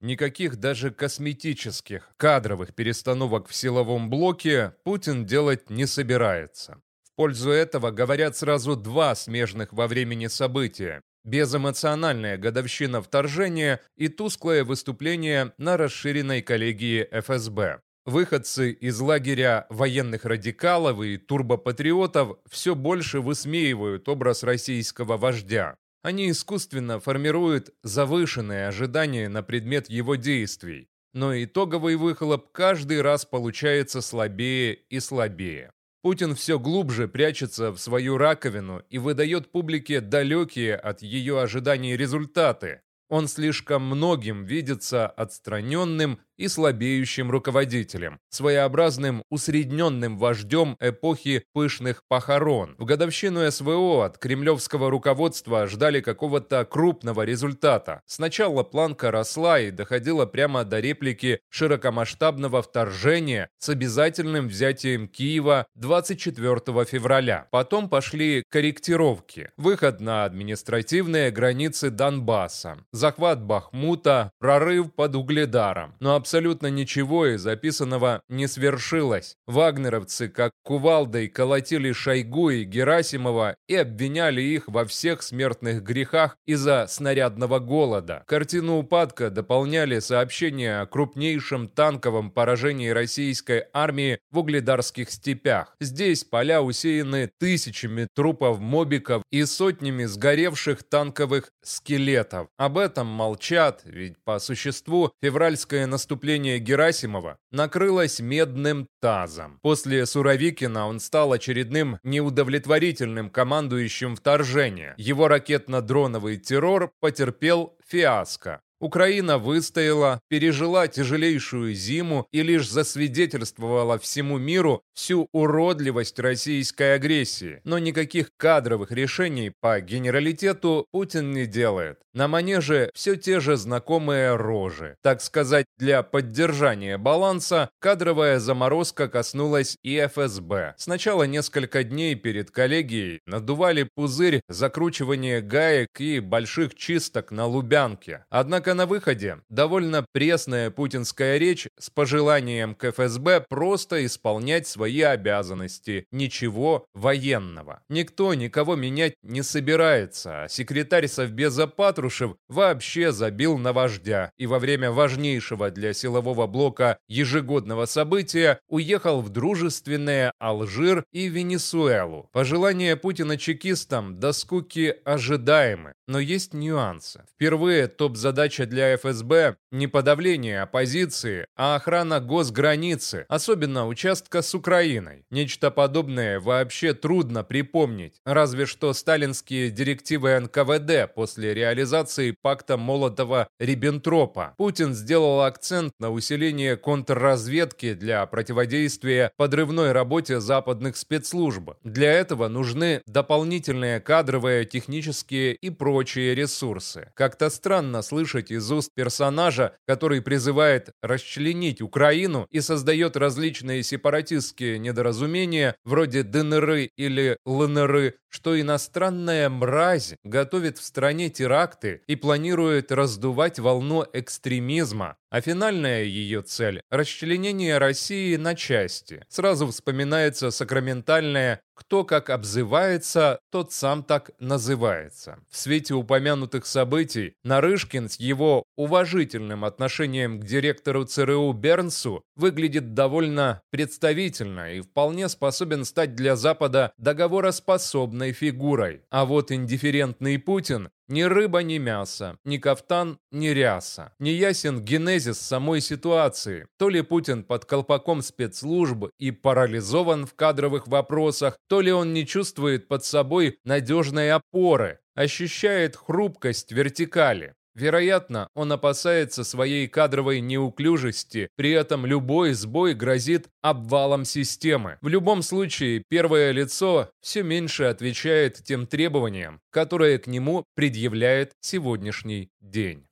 Никаких даже косметических, кадровых перестановок в силовом блоке Путин делать не собирается. В пользу этого говорят сразу два смежных во времени события. Безэмоциональная годовщина вторжения и тусклое выступление на расширенной коллегии ФСБ. Выходцы из лагеря военных радикалов и турбопатриотов все больше высмеивают образ российского вождя. Они искусственно формируют завышенные ожидания на предмет его действий, но итоговый выхлоп каждый раз получается слабее и слабее. Путин все глубже прячется в свою раковину и выдает публике далекие от ее ожиданий результаты. Он слишком многим видится отстраненным и слабеющим руководителем, своеобразным усредненным вождем эпохи пышных похорон. В годовщину СВО от кремлевского руководства ждали какого-то крупного результата. Сначала планка росла и доходила прямо до реплики широкомасштабного вторжения с обязательным взятием Киева 24 февраля. Потом пошли корректировки. Выход на административные границы Донбасса, захват Бахмута, прорыв под Угледаром. Но абсолютно ничего из записанного не свершилось. Вагнеровцы, как кувалдой, колотили Шойгу и Герасимова и обвиняли их во всех смертных грехах из-за снарядного голода. Картину упадка дополняли сообщения о крупнейшем танковом поражении российской армии в угледарских степях. Здесь поля усеяны тысячами трупов мобиков и сотнями сгоревших танковых скелетов. Об этом молчат, ведь по существу февральское наступление выступление Герасимова накрылось медным тазом. После Суровикина он стал очередным неудовлетворительным командующим вторжения. Его ракетно-дроновый террор потерпел фиаско. Украина выстояла, пережила тяжелейшую зиму и лишь засвидетельствовала всему миру всю уродливость российской агрессии. Но никаких кадровых решений по генералитету Путин не делает. На манеже все те же знакомые рожи. Так сказать, для поддержания баланса кадровая заморозка коснулась и ФСБ. Сначала несколько дней перед коллегией надували пузырь закручивания гаек и больших чисток на Лубянке. Однако Однако на выходе довольно пресная путинская речь с пожеланием к ФСБ просто исполнять свои обязанности, ничего военного. Никто никого менять не собирается, а секретарь Совбеза Патрушев вообще забил на вождя и во время важнейшего для силового блока ежегодного события уехал в дружественные Алжир и Венесуэлу. Пожелания Путина чекистам до скуки ожидаемы, но есть нюансы. Впервые топ-задача задача для ФСБ не подавление оппозиции, а охрана госграницы, особенно участка с Украиной. Нечто подобное вообще трудно припомнить, разве что сталинские директивы НКВД после реализации пакта Молотова-Риббентропа. Путин сделал акцент на усиление контрразведки для противодействия подрывной работе западных спецслужб. Для этого нужны дополнительные кадровые, технические и прочие ресурсы. Как-то странно слышать услышать из уст персонажа, который призывает расчленить Украину и создает различные сепаратистские недоразумения, вроде ДНР или ЛНР, что иностранная мразь готовит в стране теракты и планирует раздувать волну экстремизма, а финальная ее цель – расчленение России на части. Сразу вспоминается сакраментальное «кто как обзывается, тот сам так называется». В свете упомянутых событий Нарышкин с его уважительным отношением к директору ЦРУ Бернсу выглядит довольно представительно и вполне способен стать для Запада договороспособной фигурой. А вот индифферентный Путин ни рыба, ни мясо, ни кафтан, ни ряса. Не ясен генезис самой ситуации. То ли Путин под колпаком спецслужб и парализован в кадровых вопросах, то ли он не чувствует под собой надежной опоры, ощущает хрупкость вертикали. Вероятно, он опасается своей кадровой неуклюжести, при этом любой сбой грозит обвалом системы. В любом случае, первое лицо все меньше отвечает тем требованиям, которые к нему предъявляет сегодняшний день.